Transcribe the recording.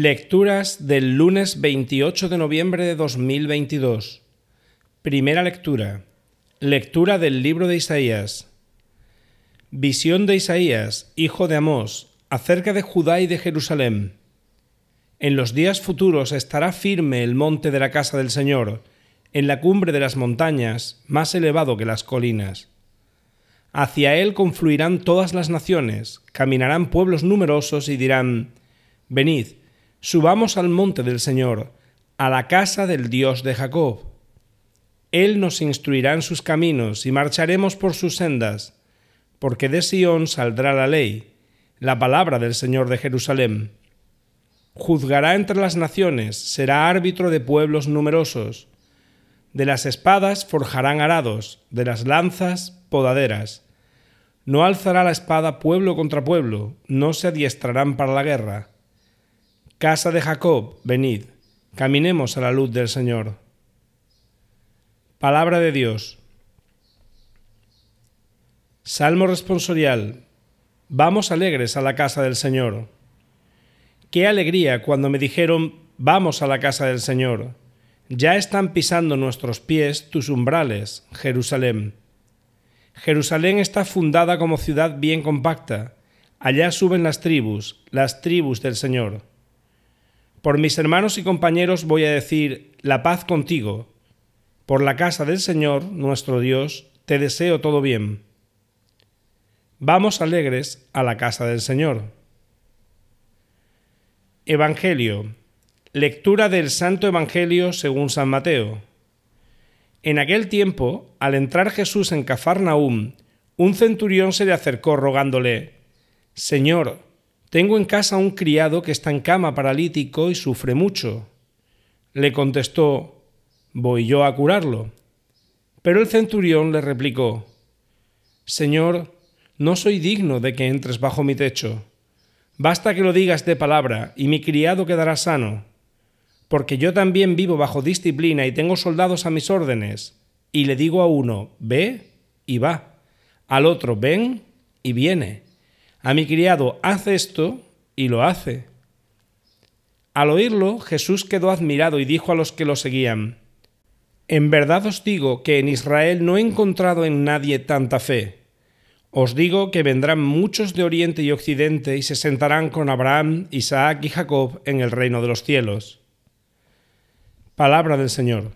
Lecturas del lunes 28 de noviembre de 2022. Primera lectura. Lectura del libro de Isaías. Visión de Isaías, hijo de Amós, acerca de Judá y de Jerusalén. En los días futuros estará firme el monte de la casa del Señor, en la cumbre de las montañas, más elevado que las colinas. Hacia él confluirán todas las naciones, caminarán pueblos numerosos y dirán, Venid, subamos al monte del Señor, a la casa del Dios de Jacob. Él nos instruirá en sus caminos y marcharemos por sus sendas, porque de Sión saldrá la ley, la palabra del Señor de Jerusalén. Juzgará entre las naciones, será árbitro de pueblos numerosos. De las espadas forjarán arados, de las lanzas podaderas. No alzará la espada pueblo contra pueblo, no se adiestrarán para la guerra. Casa de Jacob, venid, caminemos a la luz del Señor. Palabra de Dios. Salmo responsorial. Vamos alegres a la casa del Señor. Qué alegría cuando me dijeron, vamos a la casa del Señor. Ya están pisando nuestros pies tus umbrales, Jerusalén. Jerusalén está fundada como ciudad bien compacta. Allá suben las tribus, las tribus del Señor. Por mis hermanos y compañeros voy a decir, la paz contigo. Por la casa del Señor, nuestro Dios, te deseo todo bien. Vamos alegres a la casa del Señor. Evangelio. Lectura del Santo Evangelio según San Mateo. En aquel tiempo, al entrar Jesús en Cafarnaúm, un centurión se le acercó rogándole, Señor, tengo en casa un criado que está en cama paralítico y sufre mucho. Le contestó, Voy yo a curarlo. Pero el centurión le replicó, Señor, no soy digno de que entres bajo mi techo. Basta que lo digas de palabra, y mi criado quedará sano. Porque yo también vivo bajo disciplina y tengo soldados a mis órdenes, y le digo a uno, ve, y va, al otro, ven, y viene a mi criado, haz esto, y lo hace. Al oírlo, Jesús quedó admirado y dijo a los que lo seguían, En verdad os digo que en Israel no he encontrado en nadie tanta fe. Os digo que vendrán muchos de Oriente y Occidente y se sentarán con Abraham, Isaac y Jacob en el reino de los cielos. Palabra del Señor.